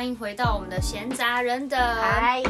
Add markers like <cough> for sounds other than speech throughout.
欢迎回到我们的闲杂人等。嗨，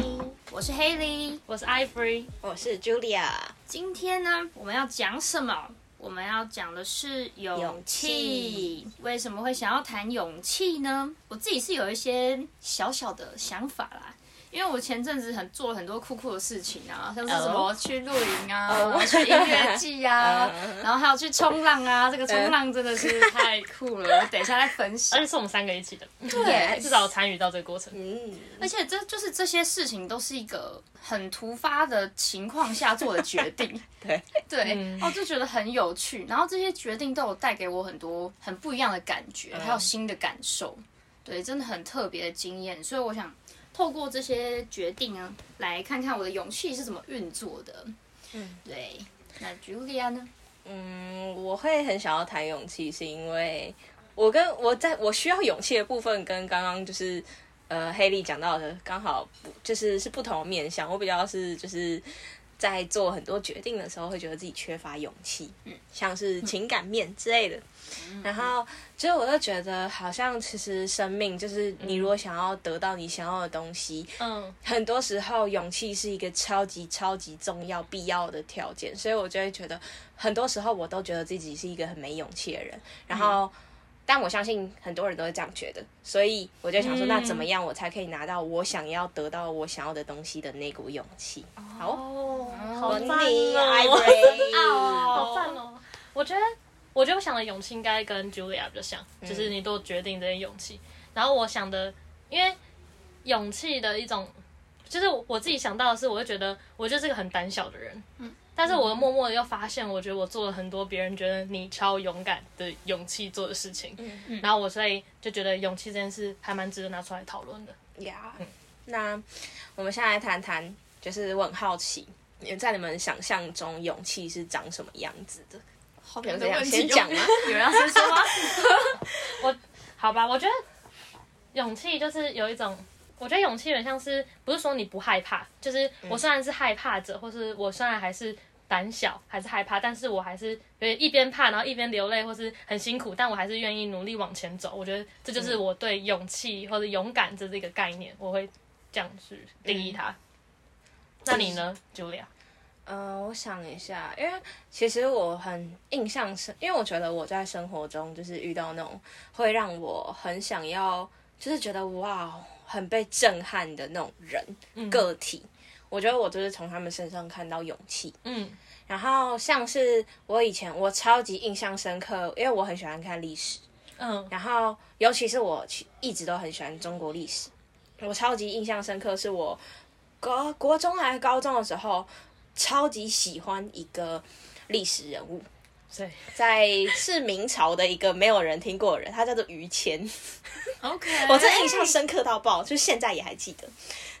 我是 Haley。我是 Ivory，我是 Julia。今天呢，我们要讲什么？我们要讲的是勇气。为什么会想要谈勇气呢？我自己是有一些小小的想法啦。因为我前阵子很做了很多酷酷的事情啊，像是什么去露营啊哦去音乐季啊 <laughs> 嗯然后还有去冲浪啊。这个冲浪真的是太酷了，<laughs> 我等一下再分析而且。是我们三个一起的，对至少参与到这个过程。嗯，而且这就是这些事情都是一个很突发的情况下做的决定，<laughs> 对，对，嗯哦，就觉得很有趣。然后这些决定都有带给我很多很不一样的感觉，还有新的感受，对，真的很特别的经验。所以我想透过这些决定啊，来看看我的勇气是怎么运作的。嗯，对。那 Julia 呢？嗯，我会很想要谈勇气，是因为我跟我在我需要勇气的部分，跟刚刚就是呃黑莉讲到的刚好不就是是不同的面向。我比较是就是在做很多决定的时候，会觉得自己缺乏勇气，嗯，像是情感面之类的。然后，其实我就觉得，好像其实生命就是你如果想要得到你想要的东西，嗯，很多时候勇气是一个超级超级重要必要的条件，所以我就会觉得，很多时候我都觉得自己是一个很没勇气的人。然后，但我相信很多人都会这样觉得，所以我就想说，嗯那怎么样我才可以拿到我想要得到我想要的东西的那股勇气？好，哦，<laughs> 好我赞你哦。好赞哦！我觉得，我觉得我想的勇气应该跟 Julia 比较像，嗯就是你都决定这些勇气。然后我想的，因为勇气的一种，就是我自己想到的是，我就觉得我就是个很胆小的人，嗯，但是我默默的又发现，我觉得我做了很多别人觉得你超勇敢的勇气做的事情，嗯然后我所以就觉得勇气这件事还蛮值得拿出来讨论的。呀那我们现在来谈谈，就是我很好奇，你在你们想象中勇气是长什么样子的？好有人要先讲吗？<laughs> 有人要先说吗？<laughs> 我好吧，我觉得勇气就是有一种，我觉得勇气有点像是，不是说你不害怕，就是我虽然是害怕者，或是我虽然还是胆小，还是害怕，但是我还是有点一边怕，然后一边流泪，或是很辛苦，但我还是愿意努力往前走。我觉得这就是我对勇气或者勇敢这这个概念，我会这样去定义它。那你呢，Julia？呃，我想一下，因为其实我很印象深，因为我觉得我在生活中就是遇到那种会让我很想要，就是觉得哇，很被震撼的那种人、个体。我觉得我就是从他们身上看到勇气。嗯。然后像是我以前我超级印象深刻，因为我很喜欢看历史，嗯。然后尤其是我一直都很喜欢中国历史，我超级印象深刻，是我国国中还是高中的时候，超级喜欢一个历史人物，对，在是明朝的一个没有人听过的人，他叫做于谦，OK，<laughs> 我真印象深刻到爆，就是现在也还记得。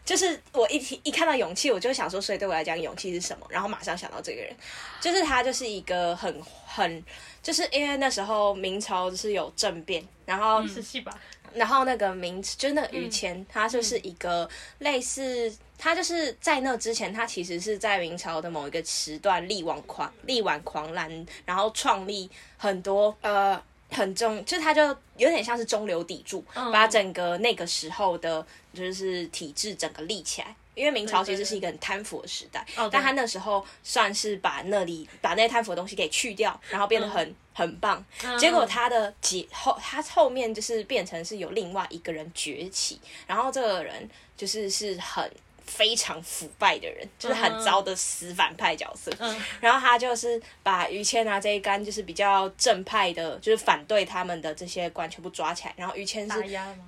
就是我一提一看到勇气，我就想说，所以对我来讲，勇气是什么？然后马上想到这个人，就是他，就是一个很很，就是因为那时候明朝就是有政变，然后是戏吧？然后那个明就是那个于谦，他就是一个类似，他就是在那之前，他其实是在明朝的某一个时段力挽狂力挽狂澜，然后创立很多呃很中，就是他就有点像是中流砥柱，把整个那个时候的就是体制整个立起来。因为明朝其实是一个很贪腐的时代，哦但他那时候算是把那里把那些贪腐的东西给去掉，然后变得很、很棒。结果他的结后，他后面就是变成是有另外一个人崛起，然后这个人就是是很非常腐败的人，就是很糟的死反派角色。嗯然后他就是把于谦啊这一干就是比较正派的，就是反对他们的这些官全部抓起来，然后于谦是？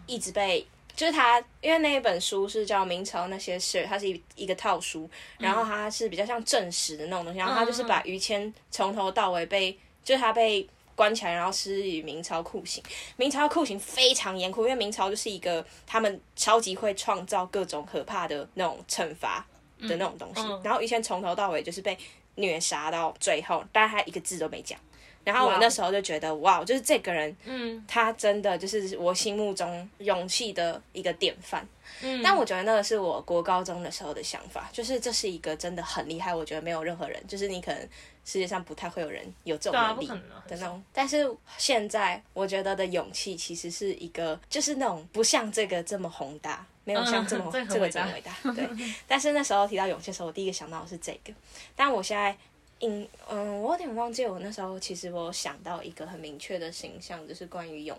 一直被。就是他，因为那一本书是叫《明朝那些事》，它是一一个套书，然后它是比较像正史的那种东西，然后他就是把于谦从头到尾被，就是他被关起来，然后施以明朝酷刑。明朝酷刑非常严酷，因为明朝就是一个他们超级会创造各种可怕的那种惩罚的那种东西。嗯然后于谦从头到尾就是被虐杀到最后，但他一个字都没讲。然后我那时候就觉得，哇，就是这个人，嗯他真的就是我心目中勇气的一个典范。嗯，但我觉得那个是我国高中的时候的想法，就是这是一个真的很厉害，我觉得没有任何人，就是你可能世界上不太会有人有这种能力的那种。但是现在我觉得的勇气其实是一个，就是那种不像这个这么宏大，没有像这么、<laughs> 嗯这个这么伟大。对，<laughs> 但是那时候提到勇气的时候，我第一个想到的是这个，但我现在。嗯嗯，我有点忘记我那时候其实我想到一个很明确的形象，就是关于勇，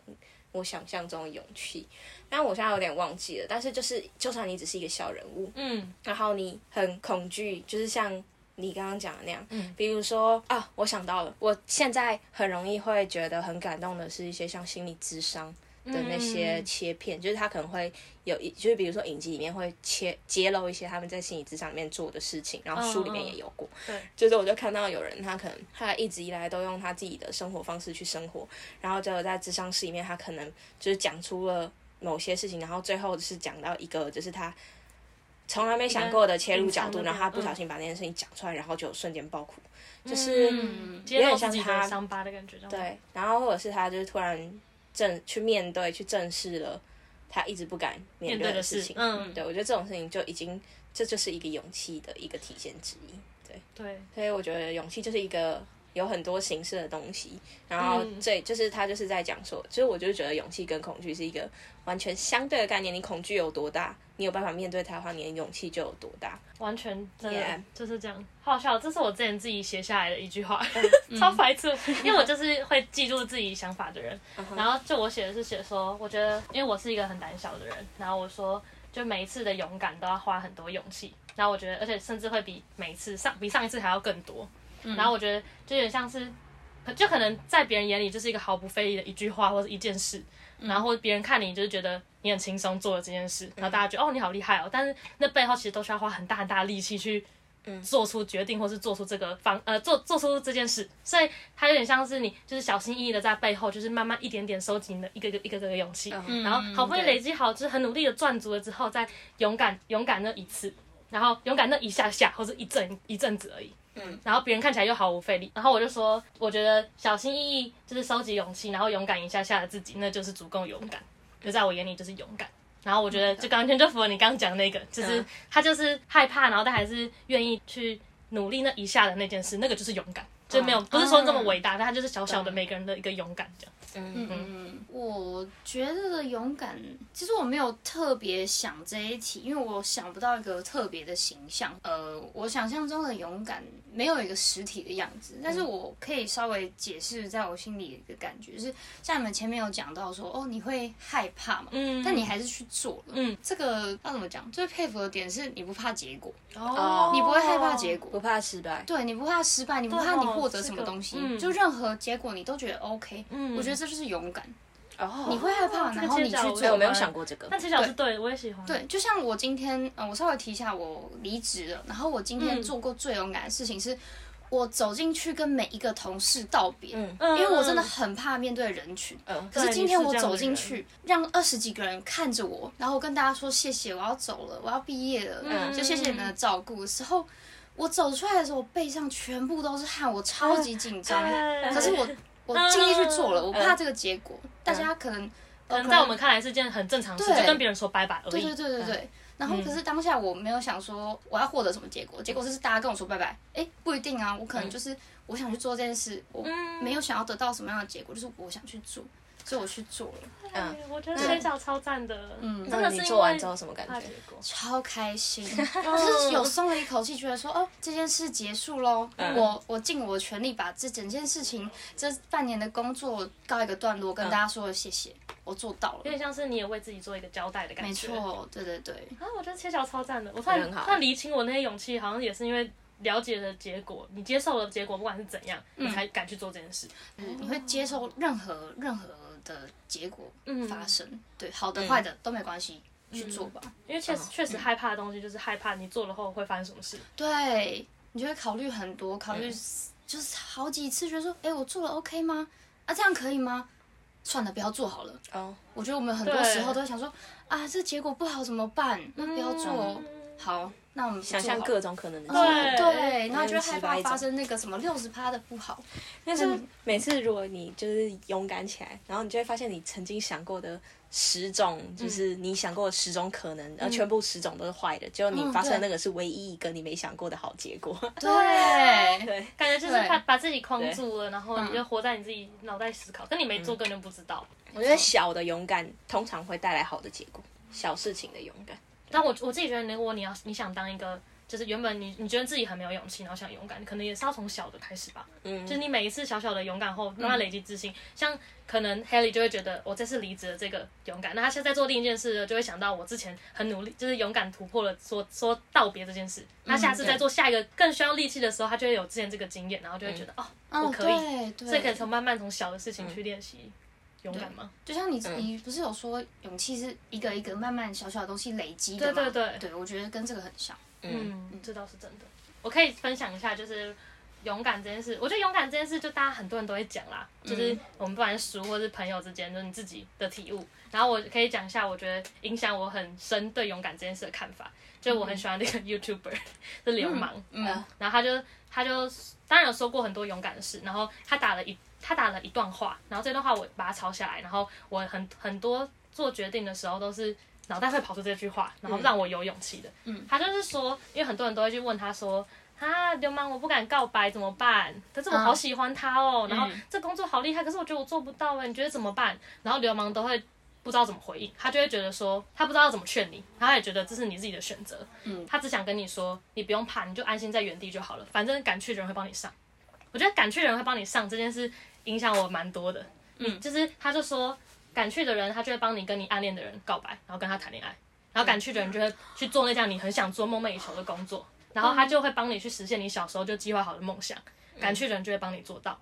我想象中的勇气，但我现在有点忘记了。但是就是，就算你只是一个小人物，嗯然后你很恐惧，就是像你刚刚讲的那样，嗯比如说啊，我想到了，我现在很容易会觉得很感动的是一些像心理智商的那些嗯。切片，就是他可能会有一，就是比如说影集里面会切揭露一些他们在心理智商里面做的事情，然后书里面也有过，对，就是我就看到有人他可能他一直以来都用他自己的生活方式去生活，然后就在智商室里面，他可能就是讲出了某些事情，然后最后是讲到一个就是他从来没想过的切入角度，然后他不嗯。小心把那件事情讲出来，然后就瞬间爆哭，就是嗯，有点像他伤疤的感觉，对，然后或者是他就是突然正去面对去正视了他一直不敢面面对的事情，事嗯对我觉得这种事情就已经这就是一个勇气的一个体现之一，对。对，所以我觉得勇气就是一个有很多形式的东西，然后嗯这就是他就是在讲说，就是我就是觉得勇气跟恐惧是一个完全相对的概念。你恐惧有多大，你有办法面对它的话，你的勇气就有多大。完全真的就是这样，好笑。这是我之前自己写下来的一句话，嗯 <laughs> <laughs> 超白痴。因为我就是会记住自己想法的人。嗯然后就我写的是写说，我觉得因为我是一个很胆小的人，然后我说就每一次的勇敢都要花很多勇气。然后我觉得，而且甚至会比每一次上比上一次还要更多。然后我觉得就有点像是，就可能在别人眼里就是一个毫不费力的一句话或者一件事，然后别人看你就是觉得你很轻松做了这件事，然后大家觉得哦你好厉害哦，但是那背后其实都需要花很大很大的力气去。做出决定，或是做出这个方呃做做出这件事，所以它有点像是你就是小心翼翼的在背后，就是慢慢一点点收集你的一个个一个个的勇气，然后好不容易累积好，就是很努力的赚足了之后，再勇敢勇敢那一次，然后勇敢那一下下或者一阵一阵子而已。嗯，然后别人看起来又毫无费力，然后我就说，我觉得小心翼翼就是收集勇气，然后勇敢一下下的自己，那就是足够勇敢，就在我眼里就是勇敢。然后我觉得就完全就符合你刚刚讲的那个，就是嗯他就是害怕，然后但还是愿意去努力那一下的那件事，那个就是勇敢，就没有不是说这么伟大，但他就是小小的每个人的一个勇敢这样。嗯嗯，我觉得的勇敢，其实我没有特别想这一题，因为我想不到一个特别的形象。呃，我想象中的勇敢没有一个实体的样子，但是我可以稍微解释在我心里的一个感觉，是像你们前面有讲到说，哦，你会害怕嘛，嗯但你还是去做了。嗯，这个要怎么讲？最佩服的点是你不怕结果，哦你不会害怕结果，不怕失败。对你不怕失败，你不怕你获得什么东西，嗯就任何结果你都觉得 OK。嗯我觉得这就是勇敢。哦你会害怕，然后你去切角做。对我没有想过这个。但其实是对，我也喜欢。对，就像我今天，嗯，我稍微提一下，我离职了，然后我今天嗯做过最勇敢的事情是，我走进去跟每一个同事道别，嗯嗯，因为我真的很怕面对人群。嗯可是今天我走进去，让二十几个人看着我，然后我跟大家说谢谢，我要走了，我要毕业了，嗯就谢谢你们的照顾的时候，我走出来的时候，我背上全部都是汗，我超级紧张。可是我我尽力去做了，我怕这个结果，大家可能可能在我们看来是件很正常的事，对就跟别人说拜拜而已。对对对对对。然后，可是当下我没有想说我要获得什么结果，结果是大家跟我说拜拜。哎，不一定啊，我可能就是我想去做这件事，我没有想要得到什么样的结果，就是我想去做，所以我去做了，嗯，我觉得切角超赞的，嗯，真那的是你做完之后什么感觉。超开心，<laughs> 就是有松了一口气，觉得说哦，这件事结束喽，我我尽我全力把这整件事情这半年的工作告一个段落，跟大家说谢谢，我做到了，有点像是你也为自己做一个交代的感觉。没。错，对对对。啊，我觉得切角超赞的。我突然很好。突然厘清我那些勇气，好像也是因为了解了结果，你接受了结果，不管是怎样，你才敢去做这件事。嗯你会接受任何任何的结果嗯发生，对，好的坏的都没关系，去做吧。因为确实确实害怕的东西，就是害怕你做了后会发生什么事。对，你就会考虑很多，考虑就是好几次，觉得说，哎，我做了 OK 吗？啊，这样可以吗？算了，不要做好了。哦，我觉得我们很多时候都会想说，啊，这结果不好怎么办？那不要做。好，那我们想象各种可能的对结果。对，然后就会害怕发生那个什么六十趴的不好。但是每次如果你就是勇敢起来，然后你就会发现你曾经想过的十种，就是你想过的十种可能，然后全部十种都是坏的，结果你嗯发生那个是唯一一个你没想过的好结果。<laughs> 对，对，感觉就是怕把把自己框住了，然后你就活在你自己脑袋思考，跟你没嗯做根本不知道。我觉得小的勇敢通常会带来好的结果，小事情的勇敢。但我我自己觉得，如果你要你想当一个，就是原本你你觉得自己很没有勇气，然后想勇敢，可能也是要从小的开始吧。嗯就是你每一次小小的勇敢后，慢慢累积自信。像可能 Haley 就会觉得我这次离职的这个勇敢，那他现在在做另一件事，就会想到我之前很努力，就是勇敢突破了说说道别这件事。那下次再做下一个更需要力气的时候，他就会有之前这个经验，然后就会觉得、哦，我嗯，可以。对对，所以可以从慢慢从小的事情去练习勇敢吗？就像你，你不是有说勇气是一个一个慢慢小小的东西累积的吗？对对对对，我觉得跟这个很像。嗯，这倒是真的。我可以分享一下，就是勇敢这件事。我觉得勇敢这件事，就大家很多人都会讲啦，就是我们不管是书或是朋友之间，就是你自己的体悟。然后我可以讲一下，我觉得影响我很深对勇敢这件事的看法。就是我很喜欢那个 YouTuber <laughs> 是流氓，嗯，然后他就他就当然有说过很多勇敢的事，然后他打了一他打了一段话，然后这段话我把它抄下来，然后我很很多做决定的时候都是脑袋会跑出这句话，然后让我有勇气的。嗯，他就是说，因为很多人都会去问他说。啊，流氓，我不敢告白怎么办？可是我好喜欢他哦，然后这工作好厉害，可是我觉得我做不到哎，你觉得怎么办？然后流氓都会不知道怎么回应，他就会觉得说他不知道怎么劝你，他也觉得这是你自己的选择，嗯，他只想跟你说你不用怕，你就安心在原地就好了，反正敢去的人会帮你上。我觉得敢去的人会帮你上这件事影响我蛮多的，嗯，就是他就说敢去的人，他就会帮你跟你暗恋的人告白，然后跟他谈恋爱，然后敢去的人就会去做那项你很想做、梦寐以求的工作，然后他就会帮你去实现你小时候就计划好的梦想，敢去的人就会帮你做到。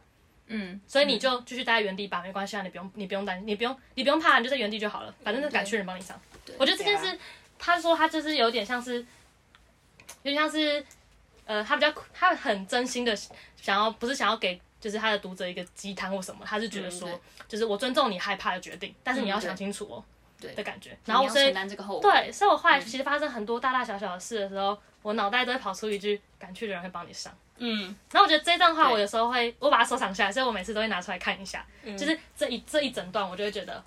嗯，所以你就继续待在原地吧，没关系啊，你不用，你不用担心，你不用，你不用怕，你就在原地就好了，反正是敢去的人帮你上。我觉得这件事，他说他就是有点像是，有点像是，呃，他比较他很真心的想要，不是想要给就是他的读者一个鸡汤或什么，他是觉得说，嗯就是我尊重你害怕的决定，但是你要想清楚哦，对的感觉。然然后后所以这个后果。对，所以我后来其实发生很多大大小小的事的时候，我脑袋都会跑出一句“敢去的人会帮你上”。嗯，然后我觉得这段话我有时候会，我把它收藏下来，所以我每次都会拿出来看一下。就是这一这一整段，我就会觉得，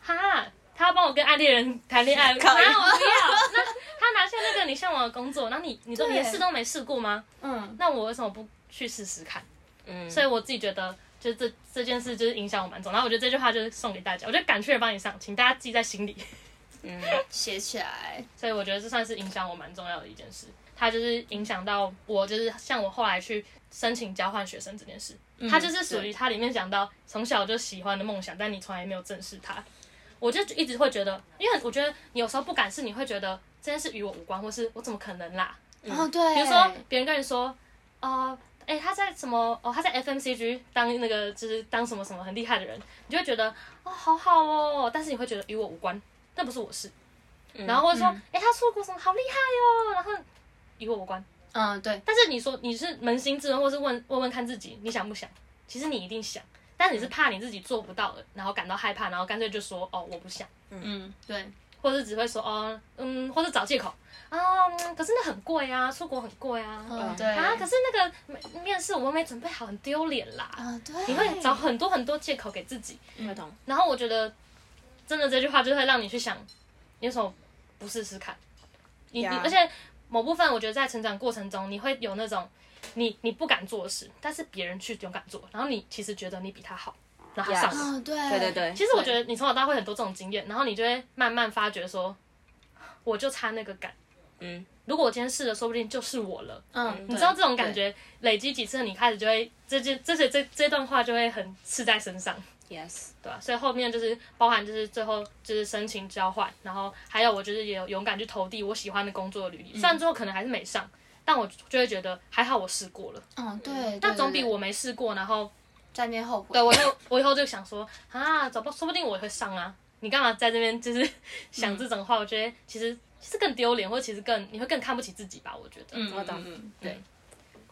哈，他要帮我跟爱恋人谈恋爱，哪有靠不要？那他拿下那个你向往的工作，然后你你都对连试都没试过吗？嗯，那我为什么不去试试看？嗯，所以我自己觉得，就这这件事就是影响我蛮重。然后我觉得这句话就是送给大家，我觉得敢去的帮你上，请大家记在心里。嗯 <laughs> 写起来。所以我觉得这算是影响我蛮重要的一件事。它就是影响到我，就是像我后来去申请交换学生这件事，它就是属于它里面讲到从小就喜欢的梦想，但你从来没有正视它。我就一直会觉得，因为我觉得你有时候不敢试，你会觉得这件事与我无关，或是我怎么可能啦？哦，对，比如说别人跟你说，哦、哎、他在什么？哦，他在 FMCG 当那个就是当什么什么很厉害的人，你就会觉得哦，好好哦，但是你会觉得与我无关，那不是我事。然后或者说，哎、他出国什么好厉害哦，然后与我无关。嗯，对，但是你说你是扪心自问，或是问问问看自己，你想不想？其实你一定想，但你是怕你自己做不到的，然后感到害怕，然后干脆就说哦我不想，嗯，对，或者是只会说哦嗯，或者找借口啊、嗯可是那很贵啊，出国很贵啊。嗯，对，啊！可是那个面面试我们没准备好，很丢脸啦。啊，对，你会找很多很多借口给自己。然后我觉得真的这句话就会让你去想，你为什么不试试看？你你而且某部分我觉得在成长过程中，你会有那种你你不敢做的事，但是别人去勇敢做，然后你其实觉得你比他好，然后上对对对，其实我觉得你从小到大会很多这种经验，然后你就会慢慢发觉说，我就差那个感。嗯，如果我今天试了，说不定就是我了。嗯，你知道这种感觉累积几次，你开始就会这这这些这这段话就会很刺在身上，yes，对吧、所以后面就是包含就是最后就是申请交换，然后还有我就是也有勇敢去投递我喜欢的工作的履历，虽然最后可能还是没上，但我就会觉得还好我试过了，嗯，对，但总比我没试过，然后在那边后悔。对我以后我以后就想说啊，找不说不定我会上啊，你干嘛在这边就是想这种话？我觉得其实其实更丢脸，或者其实更你会更看不起自己吧，我觉得。嗯，我懂嗯嗯对。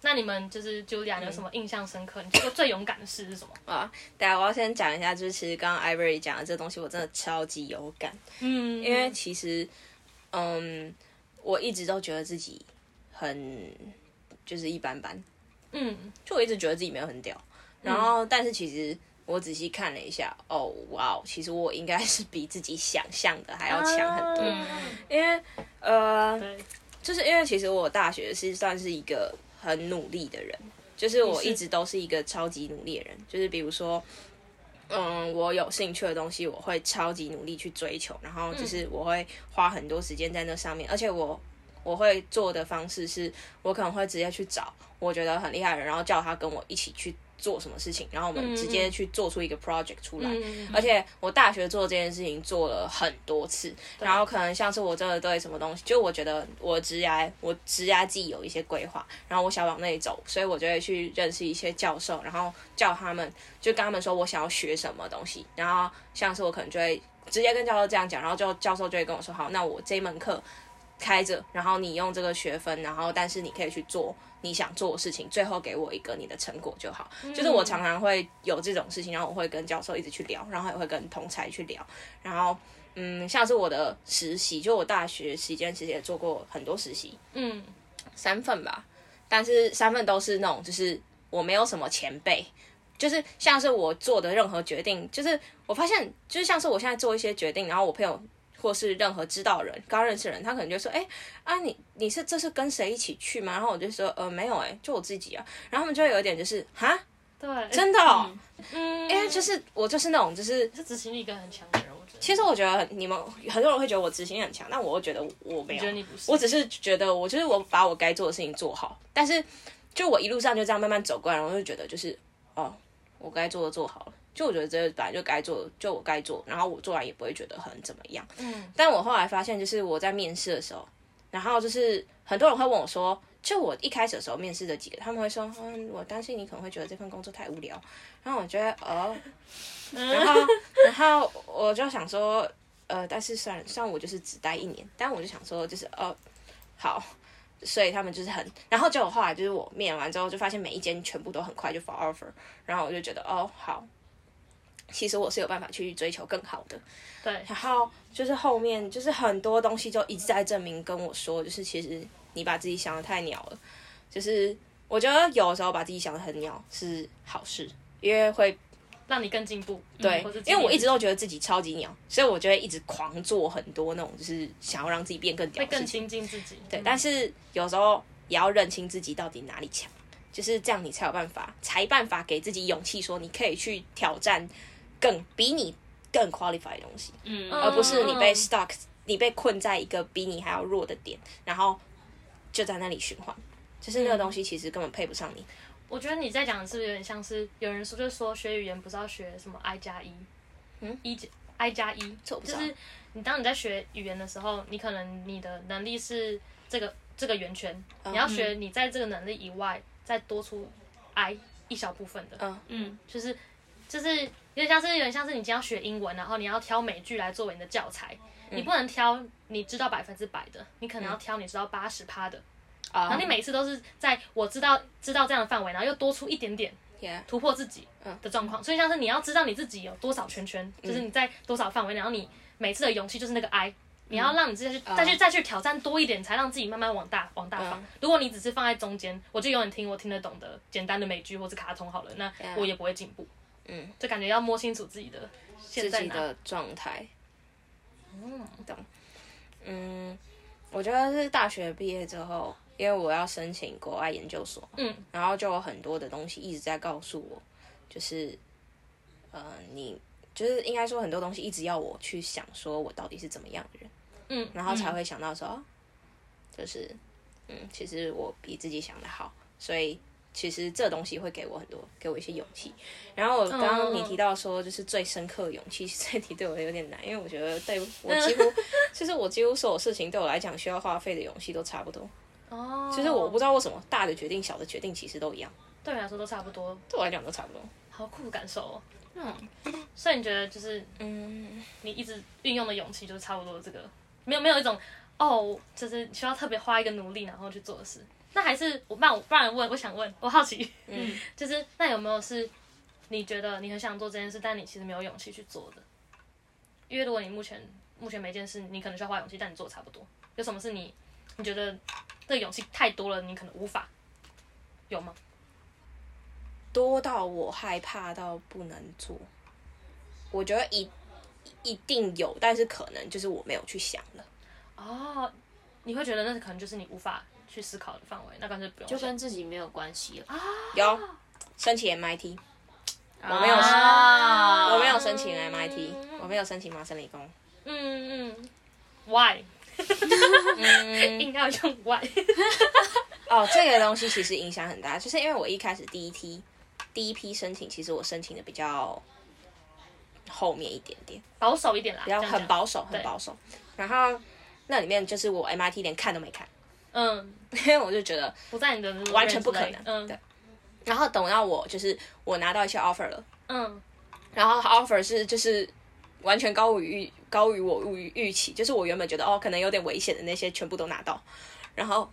那你们就是 Julia 有什么印象深刻？你觉得最勇敢的事是什么？啊，大家，我要先讲一下，就是其实刚刚 Ivory 讲的这东西，我真的超级有感，嗯，因为其实，嗯，我一直都觉得自己很就是一般般，嗯，就我一直觉得自己没有很屌。然后，但是其实我仔细看了一下，哦，哇哦，其实我应该是比自己想象的还要强很多。嗯因为呃，就是因为其实我大学是算是一个很努力的人，就是我一直都是一个超级努力的人，就是比如说。嗯，我有兴趣的东西，我会超级努力去追求，然后就是我会花很多时间在那上面，而且我我会做的方式是，我可能会直接去找我觉得很厉害的人，然后叫他跟我一起去做什么事情，然后我们直接去做出一个 project 出来。嗯而且我大学做这件事情做了很多次，然后可能像是我真的对什么东西，就我觉得我职涯我职涯自己有一些规划，然后我想往那里走，所以我就会去认识一些教授，然后叫他们就跟他们说我想要学什么东西，然后像是我可能就会直接跟教授这样讲，然后就教授就会跟我说好，那我这一门课开着，然后你用这个学分，然后但是你可以去做你想做的事情，最后给我一个你的成果就好。就是我常常会有这种事情，然后我会跟教授一直去聊，然后也会跟同才去聊，然后嗯，像是我的实习，就我大学期间其实也做过很多实习，嗯，三份吧，但是三份都是那种就是我没有什么前辈。就是像是我做的任何决定，就是我发现，就是像是我现在做一些决定，然后我朋友或是任何知道人、刚认识的人，他可能就说：“哎、啊你你是这是跟谁一起去吗？”然后我就说：“呃，没有、哎，就我自己啊。”然后他们就会有一点就是：“哈，对，真的、哦？”嗯，因为就是我就是那种就是，是执行力跟很强的人，我觉得。其实我觉得你们很多人会觉得我执行力很强，但我会觉得我没有我只是觉得我就是我把我该做的事情做好，但是就我一路上就这样慢慢走过来，然后就觉得就是哦，我该做的做好了。就我觉得这本来就该做，就我该做，然后我做完也不会觉得很怎么样。嗯，但我后来发现，就是我在面试的时候，然后就是很多人会问我说，就我一开始的时候面试的几个，他们会说，嗯，我担心你可能会觉得这份工作太无聊。然后我觉得，哦，然后 <laughs> 然后我就想说，呃，但是虽然虽然我就是只待一年，但我就想说，就是哦，好。所以他们就是很，然后结果后来就是我面完之后，就发现每一间全部都很快就发 offer，然后我就觉得哦好，其实我是有办法去追求更好的。对，然后就是后面就是很多东西就一直在证明跟我说，就是其实你把自己想的太鸟了。就是我觉得有的时候把自己想的很鸟是好事，因为会让你更进步。对嗯，因为我一直都觉得自己超级鸟，所以我就会一直狂做很多那种就是想要让自己变更屌会更的事情。精进自己。对，嗯但是有时候也要认清自己到底哪里强，就是这样你才有办法，才办法给自己勇气，说你可以去挑战更比你更 qualified 的东西。嗯。而不是你被嗯。stuck，你被困在一个比你还要弱的点，然后就在那里循环。就是那个东西其实根本配不上你。我觉得你在讲的是不是有点像是有人说，就是说学语言不是要学什么 i 加一，嗯，一加 i 加一，这我不知道。就是你当你在学语言的时候，你可能你的能力是这个这个圆圈，嗯。你要学你在这个能力以外再多出 i 一小部分的，嗯。嗯。就是就是有点像是有点像是你今天要学英文，然后你要挑美剧来作为你的教材，嗯。你不能挑你知道百分之百的，你可能要挑你知道八十趴的，啊然后你每次都是在我知道知道这样的范围，然后又多出一点点 yeah 突破自己嗯。的状况。所以像是你要知道你自己有多少圈圈，就是你在多少范围，然后你每次的勇气就是那个 I。你要让你自己去再去再去挑战多一点，才让自己慢慢往大往大放嗯。如果你只是放在中间，我就永远听我听得懂的简单的美剧或是卡通好了，那我也不会进步。嗯，就感觉要摸清楚自己的现在哪。自己的状态。嗯，懂。嗯，我觉得是大学毕业之后，因为我要申请国外研究所，嗯，然后就有很多的东西一直在告诉我，就是，呃，你就是应该说很多东西一直要我去想，说我到底是怎么样的人，嗯，然后才会想到说，哦就是，嗯，其实我比自己想的好，所以其实这东西会给我很多，给我一些勇气。然后我刚刚你提到说，就是最深刻的勇气，这题对我有点难，因为我觉得对我 <laughs> 几乎，其实我几乎所有事情对我来讲需要花费的勇气都差不多。哦，其实我不知道为什么大的决定、小的决定其实都一样，对我来说都差不多，对我来讲都差不多。好酷的感受哦。嗯，所以你觉得就是嗯，你一直运用的勇气，就是差不多这个，没有没有一种哦，就是需要特别花一个努力然后去做的事。那还是我不然我不然问，我想问，我好奇，嗯，<laughs> 就是那有没有是你觉得你很想做这件事，但你其实没有勇气去做的？因为如果你目前目前每件事你可能需要花勇气，但你做的差不多，有什么是你你觉得这个勇气太多了，你可能无法，有吗？多到我害怕到不能做，我觉得一一定有，但是可能就是我没有去想了。哦，你会觉得那可能就是你无法去思考的范围，那干脆不用想。就跟自己没有关系了。有申请 MIT，我没有啊我没有申请 MIT，我没有申请麻省理工。嗯嗯，why？<laughs> 硬要用 why？哦，这个东西其实影响很大，就是因为我一开始第一批第一批申请，其实我申请的比较后面一点点，保守一点啦，比较这样讲。很保守，对很保守。然后那里面就是我 MIT 连看都没看，嗯，因 <laughs> 为我就觉得，不在你的完全不可能嗯。对。然后等到我就是我拿到一些 offer 了，嗯，然后 offer 是就是完全高于预高于我预预期，就是我原本觉得哦可能有点危险的那些全部都拿到，然后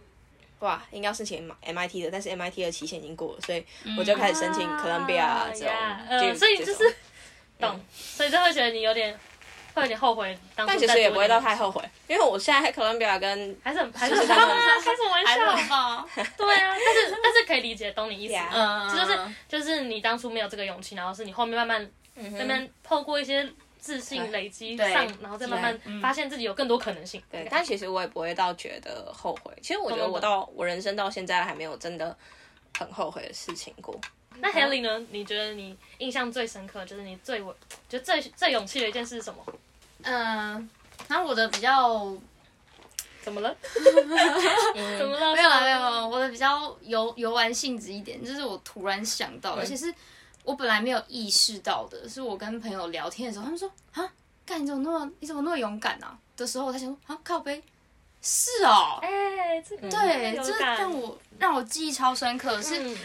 哇应该要申请 MIT 的，但是 MIT 的期限已经过了，所以我就开始申请 Columbia 啊这种嗯，所以就是懂，所以就会觉得你有点会有点后悔当初。但其实也不会到太后，悔，因为我现在 Columbia 跟还是很 <laughs> 还是很其实他们开什么玩笑？<laughs> 吧。对啊，但是 <laughs> 但是可以理解，懂你意思。Yeah 嗯，嗯，就是就是你当初没有这个勇气，然后是你后面慢慢慢慢透过一些自信累积上，然后再慢慢嗯发现自己有更多可能性。对，但其实我也不会到觉得后悔。其实我觉得我到我人生到现在还没有真的很后悔的事情过。那 Haley 呢？你觉得你印象最深刻，就是你最我觉得最最勇气的一件事是什么？嗯，然后我的比较怎么了？嗯 <laughs> 怎么了？没有啦，没有，啦，我的比较游游玩性质一点，就是我突然想到，而且是我本来没有意识到的，是我跟朋友聊天的时候，他们说啊，干你怎么那么你怎么那么勇敢啊？的时候，我才想说啊，靠背，是哦，哎，这个对，这让我让我记忆超深刻，是嗯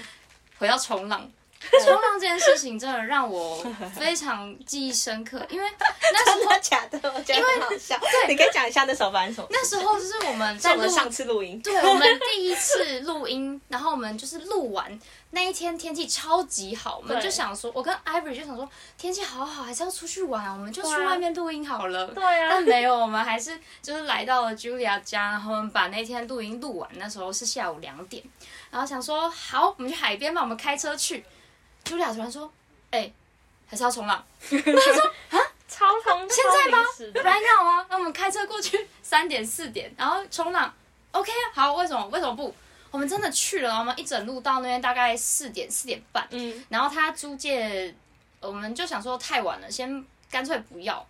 回到冲浪。<laughs> 冲浪这件事情真的让我非常记忆深刻，因为那时候 <laughs> 真的假的？我觉得很好笑。<laughs> 你可以讲一下那首发生什么？那时候就是我们在我们上次录音，对我们第一次录音，然后我们就是录完那一天天气超级好，我们就想说，我跟 Ivory 就想说天气好好，还是要出去玩，我们就去外面录音好了。对啊但，没有，我们还是就是来到了 Julia 家，然后我们把那天录音录完，那时候是下午两点，然后想说好，我们去海边吧，我们开车去。Julia 突然说，哎、还是要冲浪。<laughs> 我说：“啊超 <laughs> 冲现在吗超临时的来要吗？那我们开车过去，三点四点，然后冲浪，OK 啊，好，为什么为什么不？我们真的去了，我们一整路到那边大概四点四点半，嗯，然后他租借，我们就想说太晚了，先干脆不要。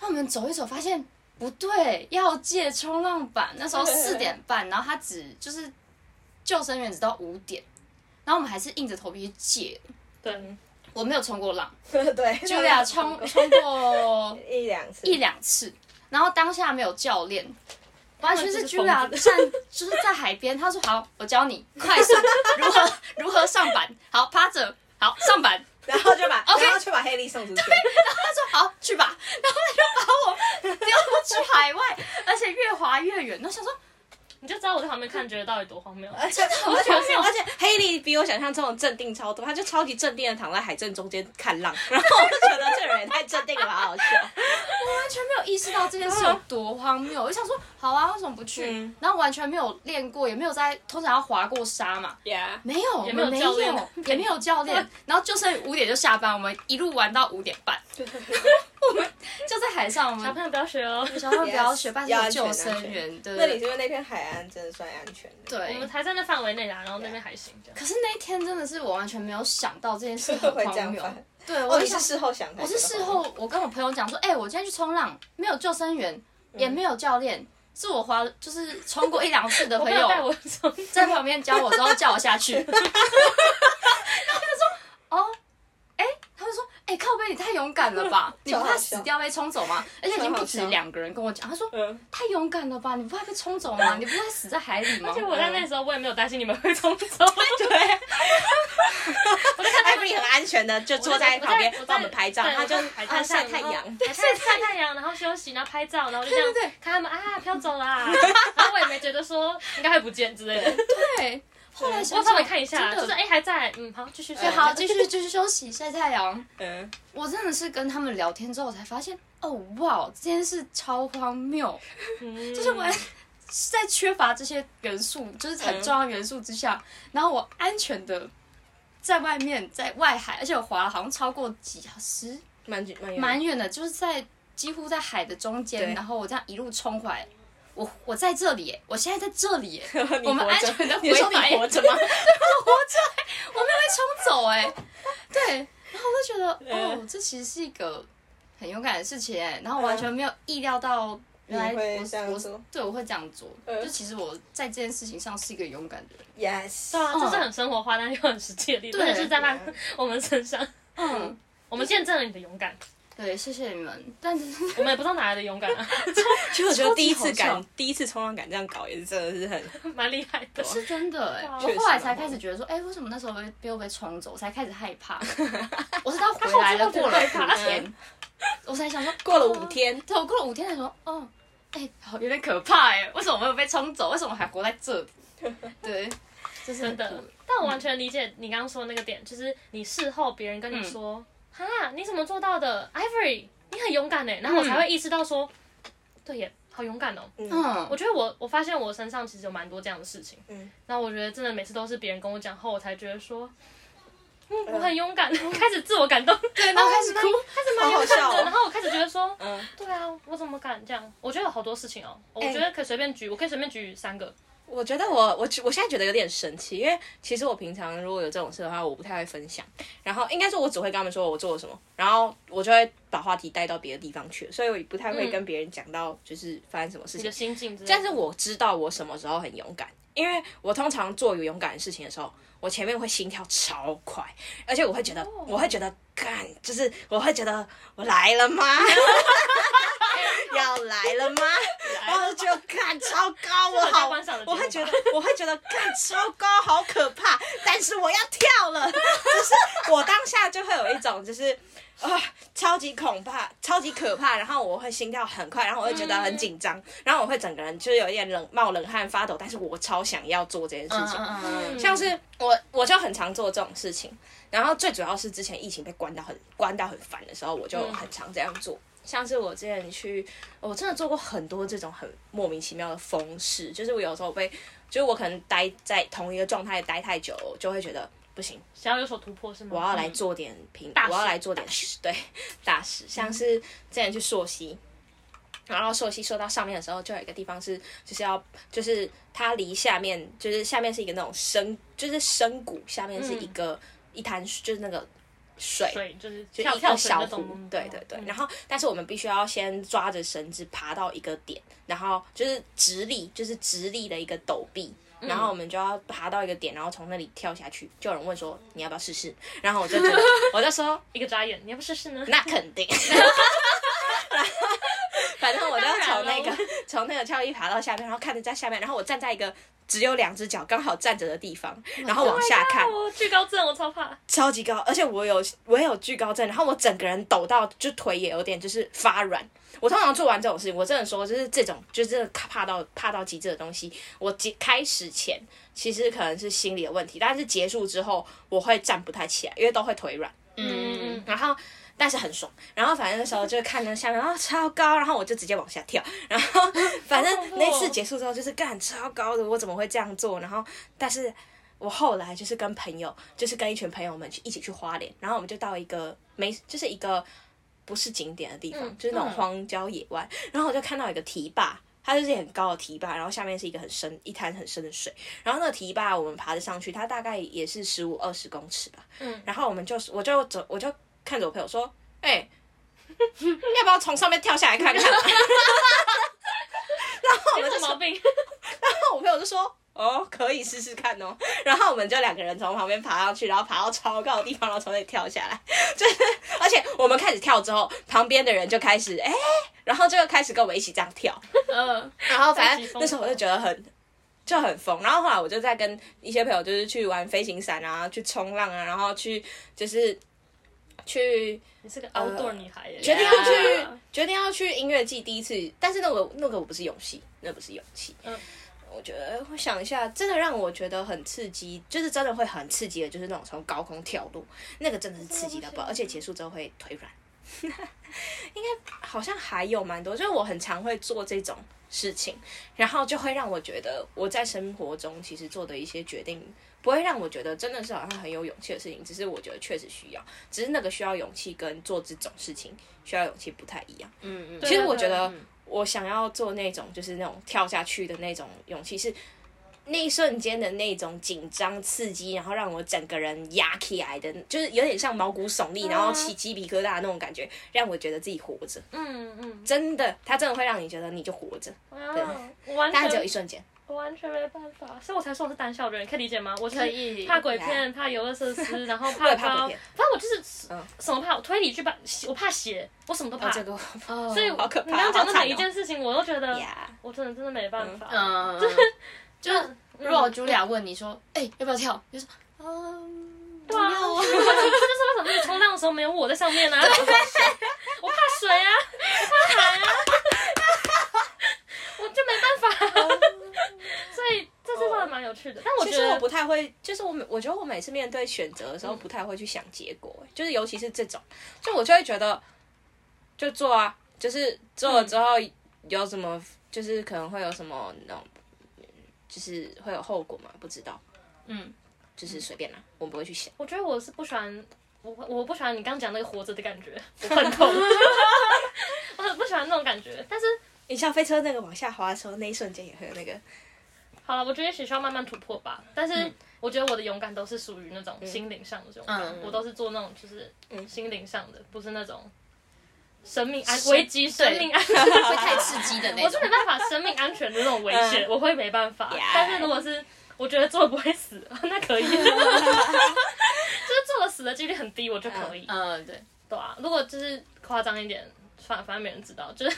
那我们走一走，发现不对，要借冲浪板，那时候四 <laughs> 点半，然后他只就是救生员只到五点，然后我们还是硬着头皮去借。对，我没有冲过浪。<laughs> 对，Julia 冲 <laughs> 冲过一两次，一两次，然后当下没有教练，完全是 Julia 站就是在海边，他说好，我教你。快速 <laughs> 如何如何上板，好趴着，好上板，然后就把 OK 然后就把黑莉送出去。然后他说好去吧，然后他就把我丢出海外，而且越滑越远，我想说你就知道我在旁边看，觉得到底多荒谬。而且 <laughs> 而且而且黑莉比我想象中的镇定超多，他就超级镇定的躺在海镇中间看浪，然后我就觉得这个人也太镇定了好，好好笑。完全没有意识到这件事有多荒谬，我就想说好啊，为什么不去？嗯然后完全没有练过，也没有在通常要滑过沙嘛，Yeah，没有，也没有没教练有，也没有教练。<laughs> 然后就剩五点就下班，我们一路玩到五点半，我们就在海上。我们小朋友不要学哦，小朋友不要学拜托救生员，对那里对是因为那片海岸真的算安全的。对我们。才在那范围内啦，然后那边还行，可是那一天真的是我完全没有想到这件事很 <laughs> 会这荒谬。对，哦，我哦是事后想才我是事后，我跟我朋友讲说，哎、我今天去冲浪，没有救生员，也没有教练，是我滑，就是冲过一两次的朋友朋友带我冲，在旁边教我之后叫我下去，<laughs> 哎、靠背，你太勇敢了吧？<laughs> 你不怕死掉被冲走吗？而且已经不止两个人跟我讲，他说，嗯，太勇敢了吧？你不怕被冲走吗？你不怕死在海里吗而且？我在那时候我也没有担心你们会冲走，<laughs> 对。我在看他们艾比很安全的就坐在旁边帮我们拍照，对他就还在晒上然后太阳。海滩晒太阳，然后休息，然后拍照，然后我就这样看他们啊飘走啦，然后我也没觉得说应该会不见之类的，对，后来我稍微看一下，就是哎还在，嗯好继续好，继续继续休息晒太阳。嗯，我真的是跟他们聊天之后，才发现，哦哇，这件事超荒谬，嗯。<laughs> 就是我在缺乏这些元素，就是很重要的元素之下，然后我安全的在外面，在外海，而且我滑了好像超过几十蛮蛮远的，就是在几乎在海的中间，然后我这样一路冲回来，我我在这里耶，我现在在这里 <laughs> 耶，我们安全的你说回来你活着吗？<laughs> 我没有被冲走哎，对，然后我就觉得 <laughs> 嗯哦，这其实是一个很勇敢的事情哎，然后我完全没有意料到原来我会我样做对我会这样做，嗯。就其实我在这件事情上是一个勇敢的人，Yes，对啊，嗯这是很生活化，但又很实际的例子，对但是在那我们身上，嗯，我们见证了你的勇敢，对，谢谢你们，但是 <laughs> 我们也不知道哪来的勇敢啊，<laughs> 其实我觉得第一次敢，第一次冲浪敢这样搞，也是真的是很蛮厉害的。<laughs> 是真的哎、我后来才开始觉得说，哎、为什么那时候被被我被冲走，我才开始害怕。我是到回来了，过了五天，我才想说，过了五哦天，对，我过了五天才说，哦，哎、好有点可怕哎，为什么我没有被冲走？为什么我还活在这里？对，这是真的，但我完全理解你刚刚说的那个点，就是你事后别人跟你说，哈、你怎么做到的，Ivory，你很勇敢呢，然后我才会意识到说，对耶，好勇敢哦。嗯。我觉得我我发现我身上其实有蛮多这样的事情，嗯。嗯，那我觉得真的每次都是别人跟我讲后，我才觉得说，嗯，我很勇敢，我 <laughs> 开始自我感动，<laughs> 对，然后开始哭，<laughs> 开始蛮勇敢的，然后我开始觉得说，嗯，对啊，我怎么敢这样？我觉得有好多事情哦，我哎。觉得可以随便举，我可以随便举三个，我觉得我我我现在觉得有点神奇，因为其实我平常如果有这种事的话，我不太会分享。然后应该说，我只会跟他们说我做了什么，然后我就会把话题带到别的地方去，所以我也不太会跟别人讲到就是发生什么事情。但是我知道我什么时候很勇敢，因为我通常做有勇敢的事情的时候，我前面会心跳超快，而且我会觉得，我会觉得，干，就是我会觉得我来了吗？<laughs> 要来了吗？然后就看 <laughs> 超高，我好我会觉得，我会觉得看超高，好可怕，但是我要跳了，<laughs> 就是我当下就会有一种就是。啊、超级恐怕，超级可怕，然后我会心跳很快，然后我会觉得很紧张，然后我会整个人就是有一点冷冒冷汗发抖，但是我超想要做这件事情。嗯嗯嗯像是我我就很常做这种事情，然后最主要是之前疫情被关到很关到很烦的时候，我就很常这样做。像是我之前去，我真的做过很多这种很莫名其妙的风事，就是我有时候被，就是我可能待在同一个状态待太久，就会觉得不行，想要有所突破是吗？我要来做点平，大我要来做点事，对，大事，像是之前去溯溪。然后溯溪溯到上面的时候，就有一个地方是，就是要，就是它离下面，就是下面是一个那种深，就是深谷，下面是一个、一滩，就是那个水，水就是就一跳小湖水那种，，嗯对对对。然后，但是我们必须要先抓着绳子爬到一个点，然后就是直立，就是直立的一个陡壁。然后我们就要爬到一个点，然后从那里跳下去。就有人问说你要不要试试？然后我就觉得，<laughs> 我就说一个眨眼，你要不试试呢？那肯定。<laughs> <laughs> 然后反正我就从那个从那个跳椅爬到下面，然后看着在下面，然后我站在一个只有两只脚刚好站着的地方，然后往下看，哦，惧高症，我超怕。超级高，而且我有我也有巨高症，然后我整个人抖到就腿也有点就是发软。我通常做完这种事情，我真的说就是这种就是真的怕到怕到极致的东西，我结开始前其实可能是心理的问题，但是结束之后我会站不太起来，因为都会腿软。嗯嗯然后但是很爽。然后反正那时候就看着下面，然后超高，然后我就直接往下跳。然后反正那次结束之后，就是干超高的，我怎么会这样做？然后但是我后来就是跟朋友，就是跟一群朋友们去一起去花莲，然后我们就到一个没，就是一个不是景点的地方，就是那种荒郊野外。然后我就看到一个堤坝。它就是很高的堤坝，然后下面是一个很深一滩很深的水，然后那个堤坝我们爬得上去，它大概也是十五二十公尺吧。嗯，然后我们就我就走，我就看着我朋友说：“哎、要不要从上面跳下来看看？” <laughs> 然后我们就说有什么毛病？<laughs> 然后我朋友就说：“哦，可以试试看哦。”然后我们就两个人从旁边爬上去，然后爬到超高的地方，然后从那里跳下来。就是，而且我们开始跳之后，旁边的人就开始哎、然后就开始跟我们一起这样跳。嗯，<laughs> 然后反正那时候我就觉得很就很疯。然后后来我就在跟一些朋友就是去玩飞行伞啊，去冲浪啊，然后去就是去你是个 outdoor 女孩耶，决定要去决定要去音乐季第一次，但是那个那个我不是勇气，那不是勇气。嗯，我觉得我想一下，真的让我觉得很刺激，就是真的会很刺激的，就是那种从高空跳落，那个真的是刺激到爆，而且结束之后会腿软。<laughs> 好像还有蛮多，就是我很常会做这种事情，然后就会让我觉得我在生活中其实做的一些决定，不会让我觉得真的是好像很有勇气的事情，只是我觉得确实需要，只是那个需要勇气跟做这种事情需要勇气不太一样。嗯嗯，其实我觉得我想要做那种就是那种跳下去的那种勇气是。那一瞬间的那种紧张刺激，然后让我整个人压起来的，就是有点像毛骨悚立，然后起鸡皮疙瘩的那种感觉，让我觉得自己活着。嗯嗯，真的，它真的会让你觉得你就活着，对我完但它只有一瞬间。我完全没办法，所以我才说我是胆小的人，可以理解吗？我就是可以怕鬼片，怕游乐设施，然后怕 <laughs> 高，也怕鬼片反正我就是嗯什么怕，我推理剧怕，我怕血，我什么都怕。所以你刚刚讲的每一件事情，我都觉得呀，我真的真的没办法。嗯，<laughs> 就是如果茱莉亚问你说，哎，要不要跳？你就说，嗯，对啊，就是为什么你冲浪的时候没有我在上面呢、啊？我怕水啊，我怕海啊，我就没办法。所以这是真的蛮有趣的，但我觉得我不太会，就是我每我觉得我每次面对选择的时候，不太会去想结果、欸就是尤其是这种，就我就会觉得就做啊，就是做了之后有什么，就是可能会有什么那种，就是会有后果嘛，不知道，嗯，就是随便啦，我不会去想。我觉得我是不喜欢，我我不喜欢你刚刚讲那个活着的感觉，<laughs> 我很痛，<laughs> 我很不喜欢那种感觉。但是你像飞车那个往下滑的时候，那一瞬间也会有那个，好了，我觉得也许需要慢慢突破吧。但是我觉得我的勇敢都是属于那种心灵上的勇敢，嗯我都是做那种就是嗯心灵上的，不是那种生命安生危机、生命安全。<laughs> 会太刺激的那种我是没。办法生命安全的那种危险，我会没办法。但是如果是我觉得做了不会死，<laughs> 那可以。<laughs> 就是做了死的几率很低，我就可以。嗯，对，对啊，如果就是夸张一点，反反正没人知道，就是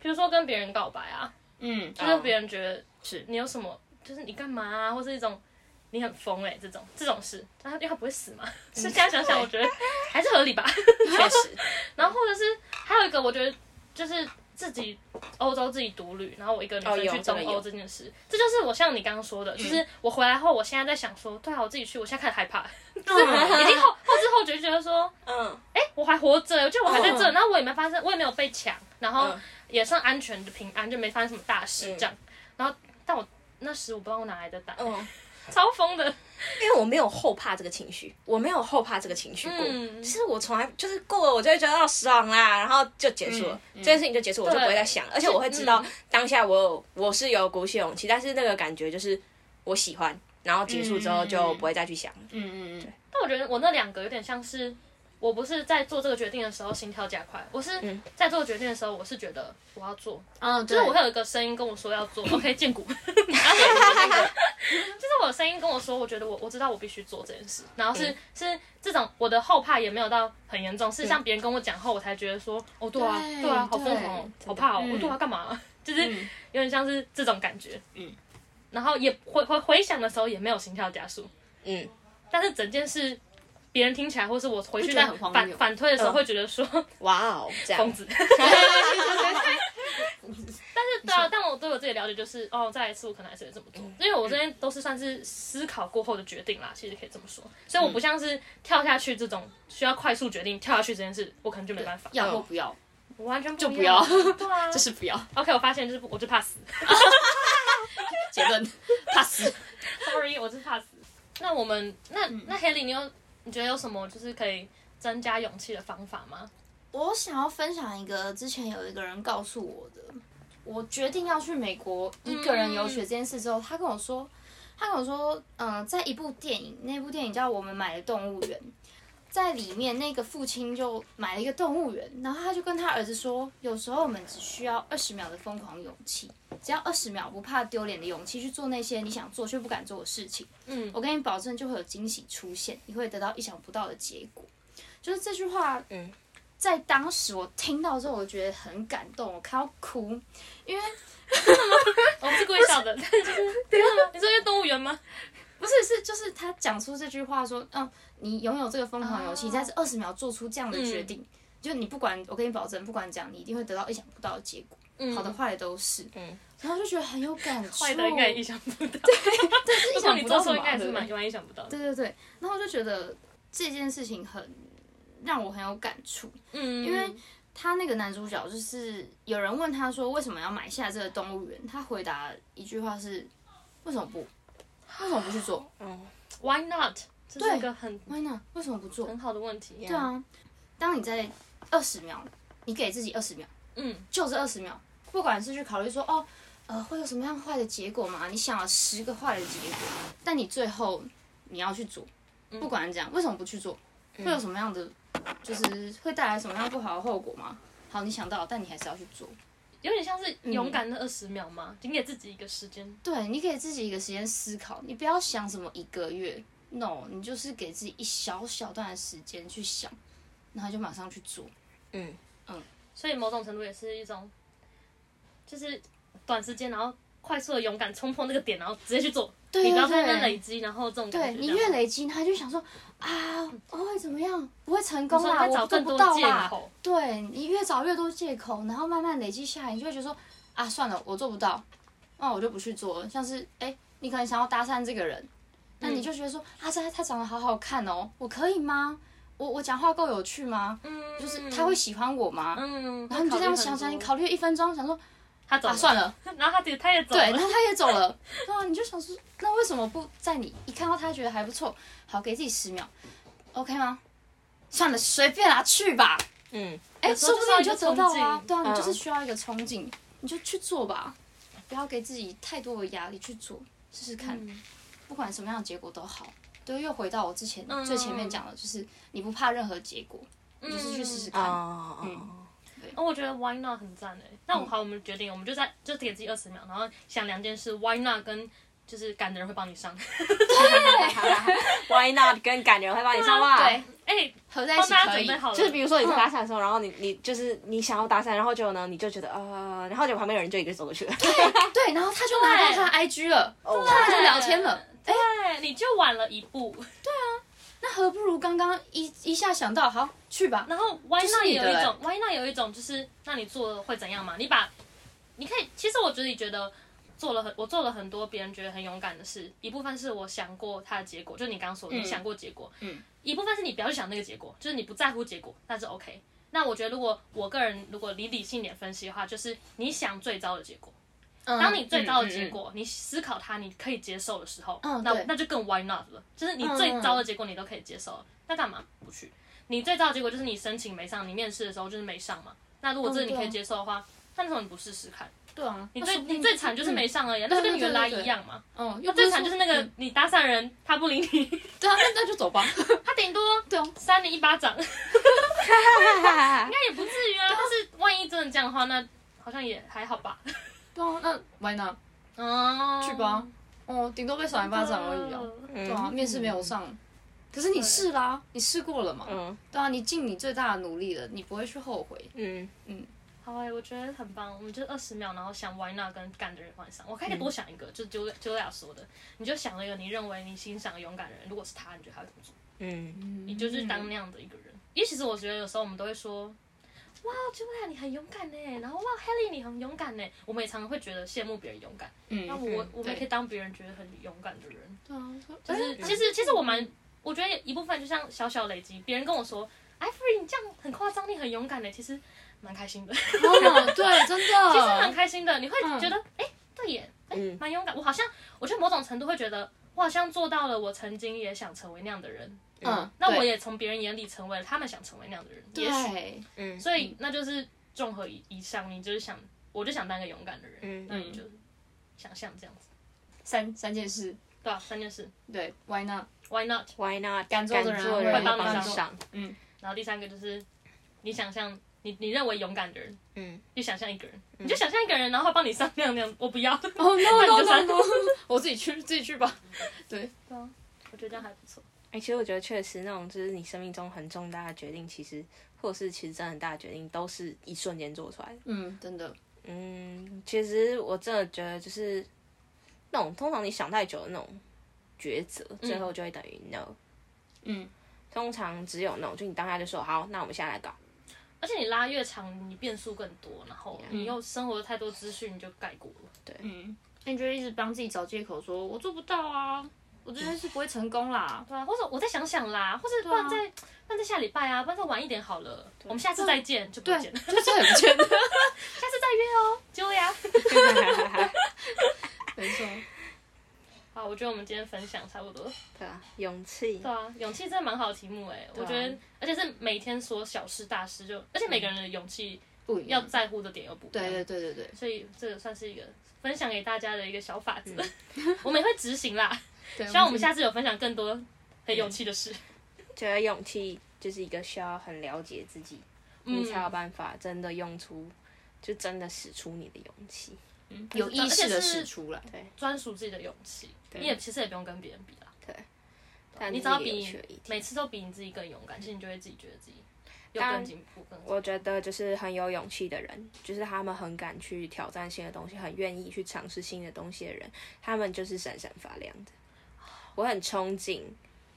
比如说跟别人告白啊，嗯，就是别人觉得是你有什么，就是你干嘛啊，或是一种你很疯哎、这种这种事，但他因为他不会死嘛，是现在想想我觉得还是合理吧。<laughs> 确实，然后或者是还有一个，我觉得就是自己欧洲自己独旅，然后我一个女哦生去东欧这件事，这就是我像你刚刚说的，就是我回来后，我现在在想说，对啊，我自己去，我现在开始害怕，<laughs> 就是已经后后知后觉，觉得说，嗯，哎、我还活着，就我还在这，嗯。然后我也没发生，我也没有被抢，然后嗯。也算安全的平安，就没发生什么大事嗯。这样。然后，但我那时我不知道我哪来的胆，嗯，超疯的，因为我没有后怕这个情绪，我没有后怕这个情绪过。嗯。其实我从来就是过了，我就会觉得哦爽啦，然后就结束了，嗯这件事情就结束，我就不会再想，而且我会知道嗯当下我有我是有鼓起勇气，但是那个感觉就是我喜欢，然后结束之后就不会再去想。嗯嗯嗯，但我觉得我那两个有点像是，我不是在做这个决定的时候心跳加快，我是嗯。在做决定的时候，我是觉得我要做，嗯，就是我会有一个声音跟我说要做，OK，见骨，<laughs> 然后 <laughs> 就是我的声音跟我说，我觉得我我知道我必须做这件事，然后是、嗯。是这种我的后怕也没有到很严重，是像别人跟我讲后，我才觉得说，哦对啊对对啊，好疯狂哦，好怕哦，嗯。我对啊干嘛？<laughs> 就是嗯。有点像是这种感觉，嗯，然后也回回回想的时候也没有心跳加速，嗯，但是整件事别人听起来，或是我回去再反反推的时候，嗯。会觉得说哇哦，这样。疯子。<laughs> 但是对啊，但我对我自己的了解就是，哦，再一次我可能还是会这么做，因为我这边都是算是思考过后的决定啦，其实可以这么说。所以我不像是跳下去这种需要快速决定跳下去这件事，我可能就没办法，要或不要，我完全就不要。对啊，就是不要。OK，我发现就是我就怕死。<laughs> 结论，怕死。<laughs> Sorry，我是怕死。那我们那那 Haley，你有你觉得有什么就是可以增加勇气的方法吗？我想要分享一个之前有一个人告诉我的，我决定要去美国一个人游学这件事之后，他跟我说，他跟我说，嗯、在一部电影，那部电影叫《我们买的动物园》，在里面那个父亲就买了一个动物园，然后他就跟他儿子说，有时候我们只需要二十秒的疯狂勇气，只要二十秒不怕丢脸的勇气去做那些你想做却不敢做的事情。嗯我跟你保证，就会有惊喜出现，你会得到意想不到的结果。就是这句话，嗯，在当时我听到之后，我觉得很感动，我快要哭，因为 <laughs> 我不是故意笑的，但是就是你说因为动物园吗？不是是就是他讲出这句话说，嗯，你拥有这个疯狂勇气，哦。在这二十秒做出这样的决定，就你不管，我跟你保证，不管怎样，你一定会得到意想不到的结果，嗯。好的坏的都是，嗯，然后就觉得很有感 <laughs> 触，坏的应该意想不到，对，是意 <laughs> 想不到什么意想不到的。对对对，然后就觉得这件事情很让我很有感触，嗯，因为他那个男主角就是有人问他说为什么要买下这个动物园，他回答一句话是为什么不？为什么不去做？哦，Why not？这是一个很？Why not？为什么不做？很好的问题。对啊，当你在二十秒，你给自己二十秒，嗯，就这二十秒，不管是去考虑说哦，呃，会有什么样坏的结果吗？你想了十个坏的结果，但你最后你要去做，不管是这样，为什么不去做？会有什么样的，就是会带来什么样不好的后果吗？好，你想到，但你还是要去做。有点像是勇敢的二十秒嘛，你给自己一个时间。对，你给自己一个时间思考，你不要想什么一个月，no，你就是给自己一小小段的时间去想，然后就马上去做。嗯嗯，所以某种程度也是一种，就是短时间，然后快速的勇敢冲破那个点，然后直接去做。对你不要在那累积，然后这种感觉对你越累积，他就想说啊，怎么样？不会成功啦，我做不到啦。对你越找越多借口，然后慢慢累积下来，你就会觉得说啊，算了，我做不到，那我就不去做了。像是哎，你可能想要搭讪这个人，那你就觉得说啊，这他长得好好看哦，我可以吗？我我讲话够有趣吗？嗯，就是他会喜欢我吗？嗯，然后你就这样想想，你考虑一分钟，想说他走啊，算了，<laughs> 然后他自己他也走对，然。后他也走了，<laughs> 对啊，你就想说，那为什么不在你一看到他觉得还不错，好，给自己十秒，OK 吗？算了，随便啦，去吧。嗯，哎，有时候说不定你就得到啊冲，劲对啊，你嗯就是需要一个冲劲，你就去做吧，不要给自己太多的压力，去做试试看，嗯不管什么样的结果都好。对，又回到我之前嗯最前面讲的，就是你不怕任何结果，你就是去试试看。哦，哦，我觉得 Why not 很赞诶。那我好，我们决定，我们就在就给自己二十秒，然后想两件事，Why not 跟就是赶的人会帮你上。Why not 跟感人会帮你上吧？对，哎，合在一起可以。就是比如说你在搭讪的时候，然后你你就是你想要搭讪，然后结果呢，你就觉得呃，然后就旁边有人就一个走过去了。对，然后他就拿到他 IG 了，哦他就聊天了。对，你就晚了一步。对啊那何不如刚刚一一下想到，好去吧。然后 Why 就是 not 你的有一种 Why not 有一种就是，那你做了会怎样嘛？你把，你可以，其实我自己觉得做了很，我做了很多别人觉得很勇敢的事，一部分是我想过它的结果，就是你刚刚说的，你想过结果，嗯，一部分是你不要去想那个结果，就是你不在乎结果，那是 OK。那我觉得，如果我个人如果你理性点分析的话，就是你想最糟的结果，当当你最糟的结，果，你思考它，你可以接受的时候，那那就更 why not 了。就是你最糟的结果你都可以接受了，那干嘛不去？你最糟的结果就是你申请没上，你面试的时候就是没上嘛。那如果这你可以接受的话，那为什么你不试试看？对啊，你最你最惨就是没上而已啊，那就跟原来一样嘛。嗯，那最又不是说惨就是那个你搭讪人他不理你，<laughs> 对啊，那那就走吧。<laughs> 他顶多对啊，扇你一巴掌，<laughs> 应该也不至于啊。但是万一真的这样的话，那好像也还好吧。对啊，那 why not？哦，去吧。哦，顶多被甩一巴掌而已啊。嗯对啊，面试没有上，可是你试啦，你试过了嘛？嗯对啊，你尽你最大的努力了，你不会去后悔。嗯嗯，好哎、我觉得很棒。我们就二十秒，然后想 why not 跟干的人换上。我还可以多想一个，就就就俩说的，你就想了一个你认为你欣赏勇敢的人，如果是他，你觉得他会怎么做？嗯，你就是当那样的一个人。因为其实我觉得有时候我们都会说，哇，Julia 你很勇敢呢，然后哇，Helly 你很勇敢呢。我们也常常会觉得羡慕别人勇敢，嗯那我嗯我们也可以当别人觉得很勇敢的人。对啊，就是其实其实我蛮，我觉得一部分就像小小累积，别人跟我说，哎，Free 你这样很夸张，你很勇敢呢，其实蛮开心的。哦，对，<laughs> 真的，其实蛮开心的，你会觉得，哎、对耶，哎、嗯。蛮勇敢。我好像，我觉得某种程度会觉得，我好像做到了我曾经也想成为那样的人。嗯，那我也从别人眼里成为了他们想成为那样的人，也许。对，嗯，所以那就是综合以以上，你就是想，我就想当一个勇敢的人，嗯。那你就想象这样子，三三件事，对啊，三件事。对，why not？，Why not？Why not？敢做的人做会帮你人帮你上。嗯，然后第三个就是你想象你你认为勇敢的人，嗯，就想象一个人，你就想象一个人，然后他帮你上那样那样，我不要，哦，no <laughs> 那你 no 就 no 删 no，我自己去，自己去吧。对，我觉得这样还不错。哎、其实我觉得确实那种就是你生命中很重大的决定，其实或者是其实真的很大的决定，都是一瞬间做出来的。嗯，真的，嗯，其实我真的觉得就是那种通常你想太久的那种抉择，最后就会等于 no。嗯，通常只有那种就你当下就说好，那我们现在来搞。而且你拉越长，你变数更多，然后你又生活太多资讯，你就盖过了。对。嗯，那你就一直帮自己找借口，说我做不到啊，我觉得是不会成功啦。对啊，或者我再想想啦，或者不然再不然再下礼拜啊，不然再晚一点好了。我们下次再见就不对，见了，就是很真的，<laughs> 下次再约哦，揪呀。没错。好，我觉得我们今天分享差不多。对啊，勇气对，啊，勇气真的蛮好的题目哎，我觉得，而且是每天说小事大事就，而且每个人的勇气不一样。要在乎的点又不一样。对对对对对。所以这个算是一个分享给大家的一个小法则，<laughs> 我们也会执行啦。<laughs> 希望我们下次有分享更多很勇气的事。觉得勇气就是一个需要很了解自己，你才有嗯，办法真的用出，就真的使出你的勇气。有意识的使出来。对专属自己的勇气，你也其实也不用跟别人比啦。但你只要比每次都比你自己更勇敢，其实你就会自己觉得自己又更进步、更我觉得就是很有勇气的人，就是他们很敢去挑战新的东西，很愿意去尝试新的东西的人，他们就是闪闪发亮的。我很憧憬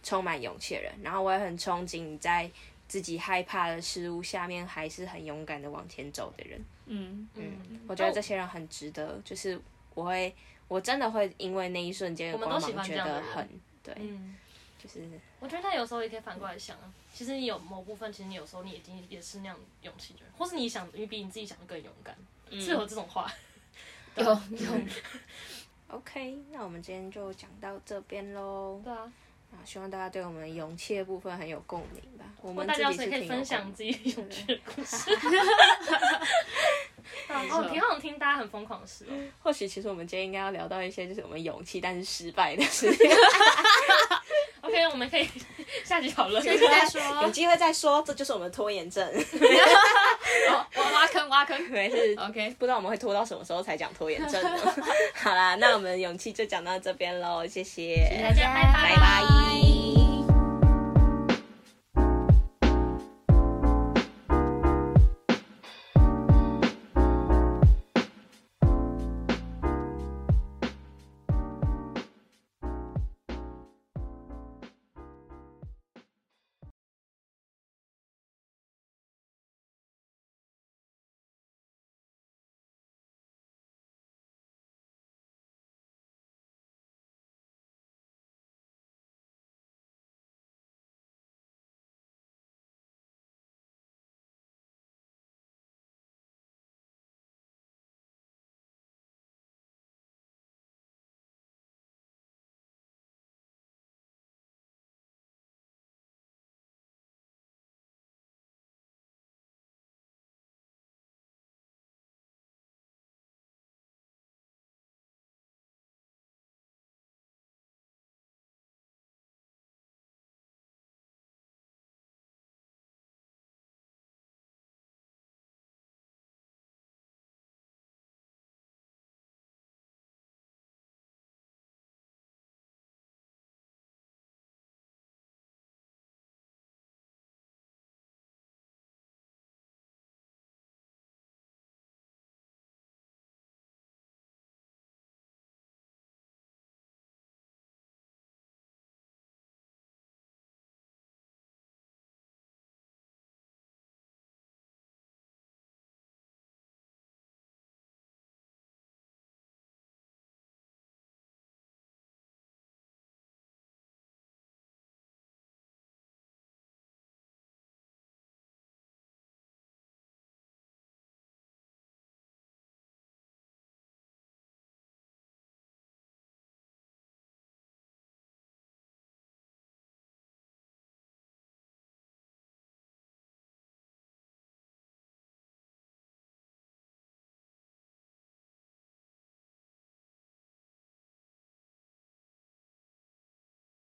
充满勇气的人，然后我也很憧憬在自己害怕的事物下面还是很勇敢的往前走的人。嗯，嗯，我觉得这些人很值得，就是我会，我真的会因为那一瞬间的我们光芒觉都喜欢这样的人得很对，嗯，就是我觉得他有时候也可以反过来想啊，其实你有某部分，其实你有时候你已经也是那样勇气的人，或是你想你比你自己想的更勇敢，是有这种话。有 <laughs> 有。<laughs> OK。那我们今天就讲到这边喽。对啊，啊，希望大家对我们勇气的部分很有共鸣吧。我们大家谁可以分享自己勇气的故事？<laughs> 哦，挺好听大家很疯狂的事哦。<laughs> 或许其实我们今天应该要聊到一些就是我们勇气但是失败的事情，<laughs> OK，我们可以 <laughs> 下集讨论。下次再说。有机会再说。这就是我们拖延症，哦挖挖坑挖坑。没事。OK。不知道我们会拖到什么时候才讲拖延症呢？好啦，那我们勇气就讲到这边喽，谢谢，大家拜拜拜拜